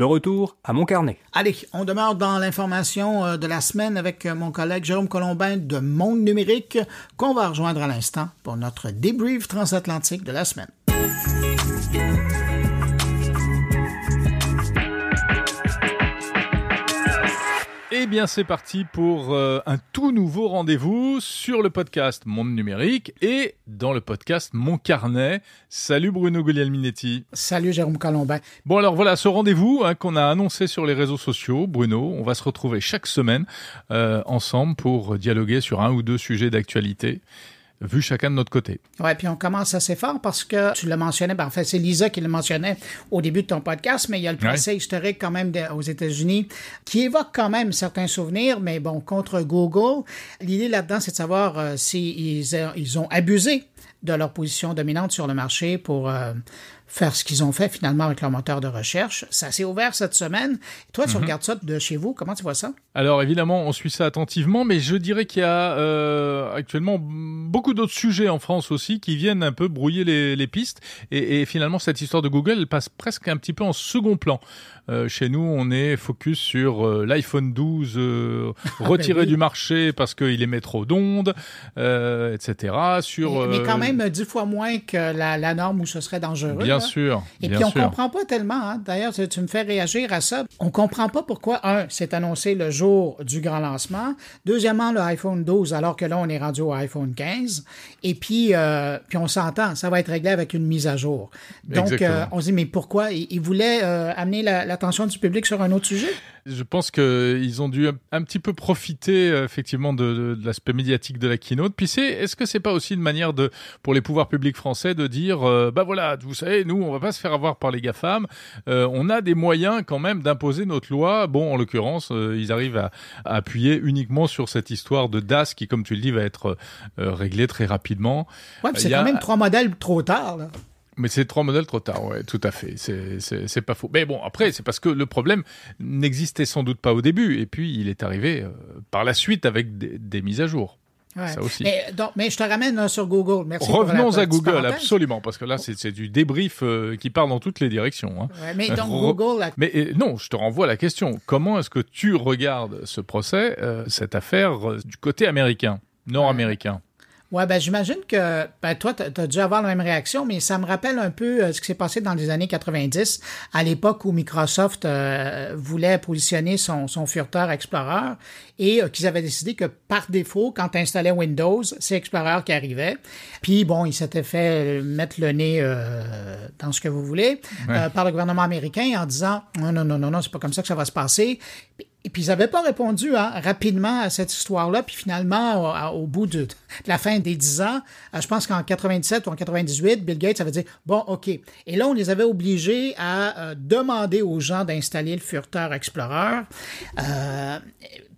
De retour à mon carnet. Allez, on demeure dans l'information euh, de la semaine avec euh, mon collègue Jérôme Colombin de Monde Numérique qu'on va rejoindre à l'instant pour notre débrief transatlantique de la semaine. Bien, c'est parti pour euh, un tout nouveau rendez-vous sur le podcast Monde Numérique et dans le podcast Mon Carnet. Salut Bruno Guglielminetti. Salut Jérôme Colombin. Bon, alors voilà, ce rendez-vous hein, qu'on a annoncé sur les réseaux sociaux, Bruno, on va se retrouver chaque semaine euh, ensemble pour dialoguer sur un ou deux sujets d'actualité vu chacun de notre côté. Ouais, puis on commence assez fort parce que tu le mentionnais, ben, en fait, c'est Lisa qui le mentionnait au début de ton podcast, mais il y a le procès historique quand même aux États-Unis qui évoque quand même certains souvenirs, mais bon, contre Google, l'idée là-dedans, c'est de savoir euh, s'ils si ils ont abusé de leur position dominante sur le marché pour euh, faire ce qu'ils ont fait finalement avec leur moteur de recherche. Ça s'est ouvert cette semaine. Toi, tu mhm. regardes ça de chez vous. Comment tu vois ça? Alors évidemment, on suit ça attentivement, mais je dirais qu'il y a euh, actuellement beaucoup d'autres sujets en France aussi qui viennent un peu brouiller les, les pistes. Et, et, finalement, cette histoire de Google, elle passe presque un petit peu en second plan. Euh, chez nous, on est focus sur euh, l'iPhone 12 euh, ah, ben retiré du marché parce qu'il émet trop d'ondes, etc. Sur, mais, quand même dix fois moins que la, la, norme où ce serait dangereux. Bien sûr. Et puis on comprend pas tellement. Hein. D'ailleurs, tu, me fais réagir à ça. On comprend pas pourquoi un, c'est annoncé le jour du grand lancement. Deuxièmement, le iPhone 12, alors que là on est rendu au iPhone 15. Et puis, puis on s'entend, ça va être réglé avec une mise à jour. Donc on se dit mais pourquoi? Il, voulait amener la l'attention du public sur un autre sujet? Je pense qu'ils ont dû un, petit peu profiter euh, effectivement de, l'aspect médiatique de la keynote. Puis c'est, est-ce que c'est pas aussi une manière de, pour les pouvoirs publics français de dire, euh, bah voilà, vous savez, nous on va pas se faire avoir par les GAFAM, euh, on a des moyens quand même d'imposer notre loi. Bon, en l'occurrence, ils arrivent à, appuyer uniquement sur cette histoire de DAS qui, comme tu le dis, va être réglée très rapidement. Ouais, c'est quand même trois modèles trop tard. Là. Mais c'est trois modèles trop tard, ouais, tout à fait. C'est pas faux. Mais bon, après, c'est parce que le problème n'existait sans doute pas au début, et puis il est arrivé euh, par la suite avec des, mises à jour. Ça aussi. Mais, donc, mais, je te ramène euh, sur Google. Merci Revenons à Google, absolument, parce que là, c'est du débrief euh, qui part dans toutes les directions. Hein. mais donc Google. Mais non, je te renvoie à la question. Comment est-ce que tu regardes ce procès, cette affaire du côté américain, nord-américain? Ouais, ben j'imagine que ben, toi, tu as dû avoir la même réaction, mais ça me rappelle un peu euh, ce qui s'est passé dans les années 90, à l'époque où Microsoft euh, voulait positionner son, son Furteur Explorer et euh, qu'ils avaient décidé que par défaut, quand tu installais Windows, c'est Explorer qui arrivait. Puis bon, ils s'étaient fait mettre le nez dans ce que vous voulez par le gouvernement américain en disant non, non, non, non, non, c'est pas comme ça que ça va se passer. Et puis, ils n'avaient pas répondu hein, rapidement à cette histoire-là. Puis finalement, au, bout de, la fin des dix ans, euh, je pense qu'en 97 ou en 98, Bill Gates avait dit, bon, OK. Et là, on les avait obligés à euh, demander aux gens d'installer le Furteur Explorer. Euh,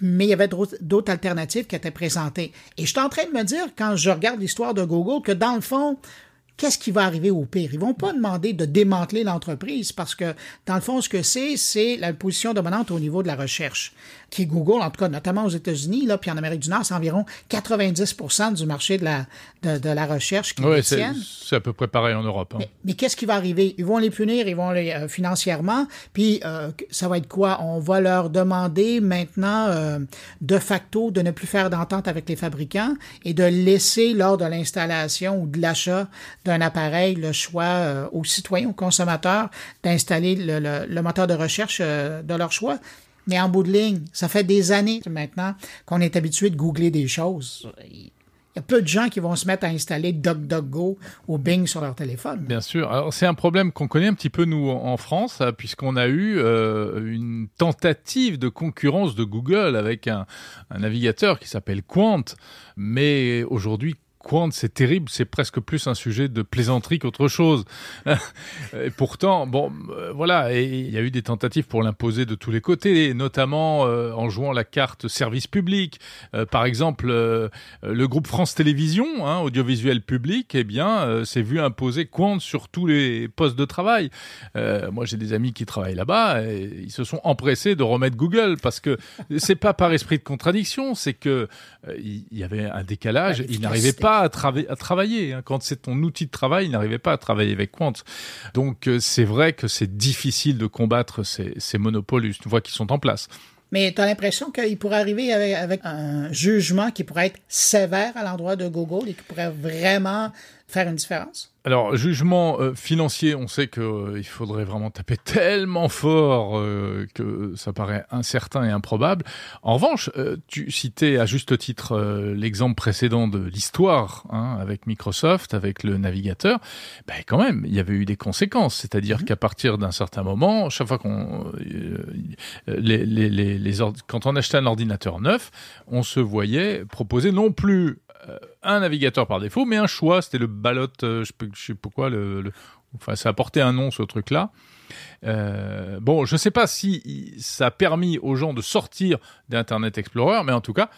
mais il y avait d'autres alternatives qui étaient présentées. Et je suis en train de me dire, quand je regarde l'histoire de Google, que dans le fond, qu'est-ce qui va arriver au pire? Ils vont pas demander de démanteler l'entreprise parce que, dans le fond, ce que c'est, c'est la position dominante au niveau de la recherche qui est Google, en tout cas notamment aux États-Unis, là, puis en Amérique du Nord, c'est environ 90% du marché de la, de, la recherche qui ouais, C'est à peu près pareil en Europe. Hein. Mais, qu'est-ce qui va arriver? Ils vont les punir, ils vont les euh, financièrement, puis euh, ça va être quoi? On va leur demander maintenant, euh, de facto, de ne plus faire d'entente avec les fabricants et de laisser, lors de l'installation ou de l'achat d'un appareil, le choix aux citoyens, aux consommateurs, d'installer le, le, moteur de recherche de leur choix. Mais en bout de ligne, ça fait des années maintenant qu'on est habitué de googler des choses. Il y a peu de gens qui vont se mettre à installer DuckDuckGo ou Bing sur leur téléphone. Bien sûr. Alors c'est un problème qu'on connaît un petit peu nous en France, hein, puisqu'on a eu euh, une tentative de concurrence de Google avec un, un navigateur qui s'appelle Quant. Mais aujourd'hui, Quant, c'est terrible, c'est presque plus un sujet de plaisanterie qu'autre chose. et pourtant, bon, euh, voilà, et il y a eu des tentatives pour l'imposer de tous les côtés, notamment euh, en jouant la carte service public. Euh, par exemple, le groupe France Télévisions, hein, audiovisuel public, eh bien, s'est vu imposer Quant sur tous les postes de travail. moi, j'ai des amis qui travaillent là-bas, et ils se sont empressés de remettre Google parce que c'est pas par esprit de contradiction, c'est que il y, avait un décalage, ils n'arrivaient pas à, travailler. Hein. Quand c'est ton outil de travail, il n'arrivait pas à travailler avec Quant. Donc euh, c'est vrai que c'est difficile de combattre ces, monopoles une fois qu'ils sont en place. Mais tu as l'impression qu'il pourrait arriver avec, un jugement qui pourrait être sévère à l'endroit de Google et qui pourrait vraiment faire une différence? Alors, jugement euh, financier, on sait qu'il euh, faudrait vraiment taper tellement fort euh, que ça paraît incertain et improbable. En revanche, tu citais à juste titre l'exemple précédent de l'histoire hein, avec Microsoft, avec le navigateur. Ben, quand même, il y avait eu des conséquences. C'est-à-dire mhm. qu'à partir d'un certain moment, chaque fois qu'on... Les, les, les, les quand on achetait un ordinateur neuf, on se voyait proposer non plus un navigateur par défaut, mais un choix. C'était le ballot, euh, je, ne sais pourquoi, le, enfin, ça a porté un nom ce truc-là. Euh, bon, je sais pas si ça a permis aux gens de sortir d'Internet Explorer, mais en tout cas,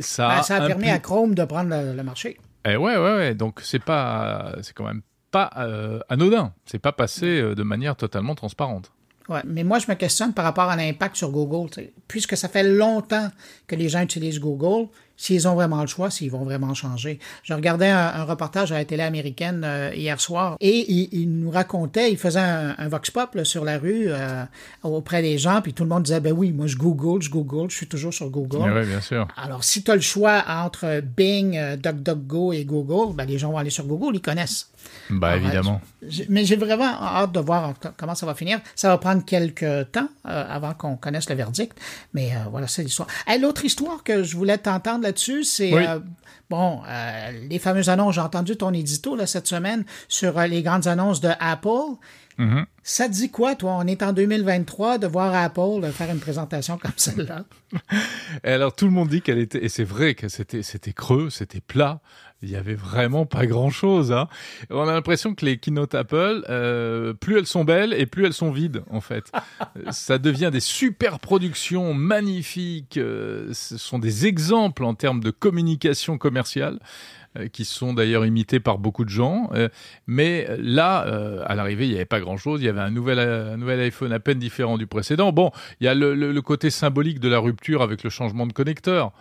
ça ben, a, ça a permis à Chrome de prendre le, marché. Eh ouais, ouais, ouais. Donc c'est pas, c'est quand même pas euh, anodin. C'est pas passé euh, de manière totalement transparente. Ouais, mais moi, je me questionne par rapport à l'impact sur Google. Puisque ça fait longtemps que les gens utilisent Google, s'ils ont vraiment le choix, s'ils vont vraiment changer. Je regardais un, reportage à la télé américaine euh, hier soir et il, nous racontait, il faisait un, vox pop sur la rue euh, auprès des gens, puis tout le monde disait, ben oui, moi je Google, je Google, je suis toujours sur Google. Oui, bien sûr. Alors, si tu as le choix entre Bing, euh, DuckDuckGo et Google, ben, les gens vont aller sur Google, ils connaissent. Bah, évidemment. mais j'ai vraiment hâte de voir comment ça va finir. Ça va prendre quelques temps avant qu'on connaisse le verdict, mais voilà, c'est l'histoire. L'autre histoire que je voulais t'entendre là-dessus, c'est euh, bon, euh, les fameuses annonces. J'ai entendu ton édito là, cette semaine sur euh, les grandes annonces de Apple. Mm-hmm. Ça dit quoi, toi? On est en 2023 de voir Apple faire une présentation comme celle-là. Alors, tout le monde dit qu'elle était, et c'est vrai que c'était, c'était creux, c'était plat il y avait vraiment pas grand chose. Hein. On a l'impression que les keynote Apple, euh, plus elles sont belles et plus elles sont vides en fait. Ça devient des super productions magnifiques. Euh, ce sont des exemples en termes de communication commerciale euh, qui sont d'ailleurs imités par beaucoup de gens. Euh, mais là, euh, à l'arrivée, il n'y avait pas grand-chose. Il y avait un nouvel, un nouvel iPhone à peine différent du précédent. Bon, il y a le, le, côté symbolique de la rupture avec le changement de connecteur,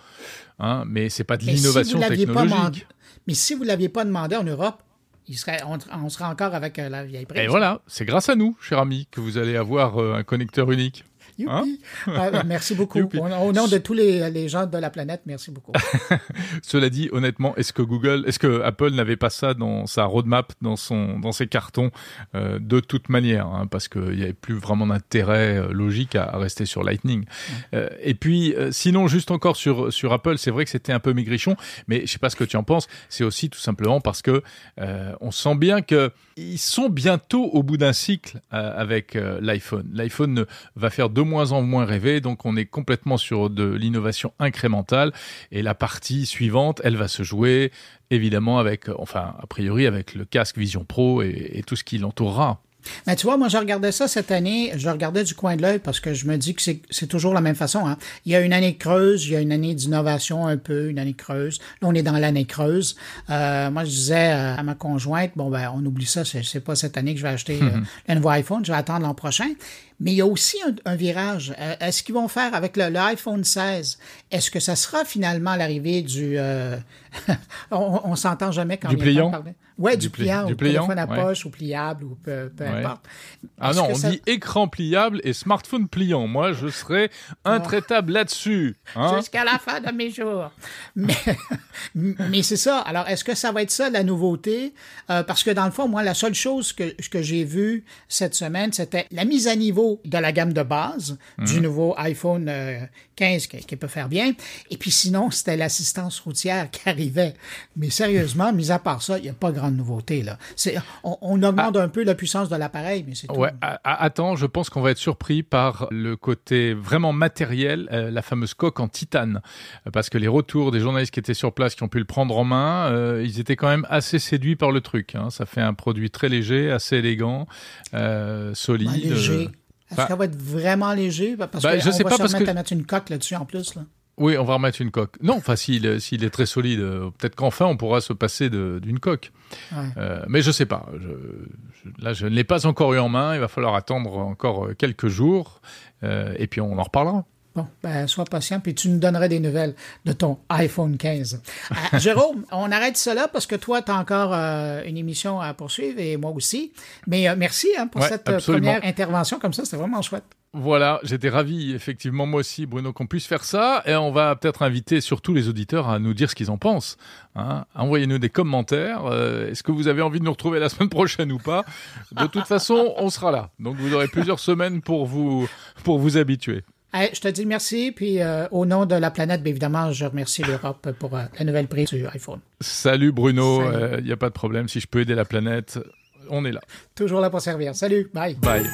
hein, mais c'est pas de l'innovation technologique. Mais si vous ne l'aviez pas demandé en Europe, il serait, on, serait encore avec euh, la vieille prise. Et voilà, c'est grâce à nous, cher ami, que vous allez avoir euh, un connecteur unique. Hein? Ah, merci beaucoup. Au, nom de tous les, gens de la planète, merci beaucoup. Cela dit, honnêtement, est-ce que Google, est-ce que Apple n'avait pas ça dans sa roadmap, dans son, dans ses cartons, euh, de toute manière, hein, parce qu'il n'y avait plus vraiment d'intérêt euh, logique à, rester sur Lightning. Euh, et puis, sinon, juste encore sur sur Apple, c'est vrai que c'était un peu maigrichon, mais je sais pas ce que tu en penses. C'est aussi tout simplement parce que on sent bien que ils sont bientôt au bout d'un cycle avec l'iPhone. L'iPhone va faire deux moins en moins rêver, donc on est complètement sur de l'innovation incrémentale. Et la partie suivante, elle va se jouer évidemment avec, enfin, a priori avec le casque Vision Pro et, tout ce qui l'entourera. Mais tu vois, moi, je regardais ça cette année, je regardais du coin de l'œil parce que je me dis que c'est toujours la même façon. Hein. Il y a une année creuse, il y a une année d'innovation un peu, une année creuse. Là, on est dans l'année creuse. Euh, moi, je disais euh, à ma conjointe, bon, ben, on oublie ça, c'est pas cette année que je vais acheter euh, un nouveau iPhone, je vais attendre l'an prochain. Mais il y a aussi un, virage. Euh, est-ce qu'ils vont faire avec l'iPhone 16? Est-ce que ça sera finalement l'arrivée du... Euh, on, on s'entend jamais quand du pliant? Ouais, du, pliant, du pliant, téléphone à poche ou pliable ou peu, importe. Ah non, on dit écran pliable et smartphone pliant. Moi, je serais intraitable là-dessus. Hein? Jusqu'à la fin de mes jours. Mais, mais c'est ça. Alors, est-ce que ça va être ça la nouveauté? Euh, parce que dans le fond, moi, la seule chose que, que j'ai vue cette semaine, c'était la mise à niveau de la gamme de base du mhm. nouveau iPhone 15 euh, qui, peut faire bien. Et puis sinon, c'était l'assistance routière qui arrivait. Mais sérieusement, mis à part ça, il n'y a pas grande nouveauté. Là. On, on augmente ah. un peu la puissance de l'appareil, mais c'est tout. Ouais, attends, je pense qu'on va être surpris par le côté vraiment matériel, euh, la fameuse coque en titane. Parce que les retours des journalistes qui étaient sur place, qui ont pu le prendre en main, euh, ils étaient quand même assez séduits par le truc. Hein. Ça fait un produit très léger, assez élégant, solide. Bah, léger. Est-ce bah, va être vraiment léger? Parce bah, que je sais pas parce que... mettre une coque là-dessus en plus. Là. Oui, on va remettre une coque. Non, enfin, s'il est très solide, euh, peut-être qu'enfin on pourra se passer d'une coque. Euh, mais je sais pas. là, je ne l'ai pas encore eu en main. Il va falloir attendre encore euh, quelques jours. et puis on en reparlera. Bon, ben, sois patient, puis tu nous donnerais des nouvelles de ton iPhone 15. Euh, Jérôme, on arrête cela parce que toi, tu as encore euh, une émission à poursuivre et moi aussi. Mais euh, merci hein, pour cette première intervention comme ça, c'était vraiment chouette. Voilà, j'étais ravi, effectivement, moi aussi, Bruno, qu'on puisse faire ça. Et on va peut-être inviter surtout les auditeurs à nous dire ce qu'ils en pensent. Hein. Envoyez-nous des commentaires. Est-ce que vous avez envie de nous retrouver la semaine prochaine ou pas? De toute façon, on sera là. Donc vous aurez plusieurs semaines pour vous, pour vous habituer je te dis merci, puis euh, au nom de la planète, bien évidemment, je remercie l'Europe pour euh, la nouvelle prise du iPhone. Salut Bruno, il n'y euh, a pas de problème, si je peux aider la planète, on est là. Toujours là pour servir. Salut, bye. Bye.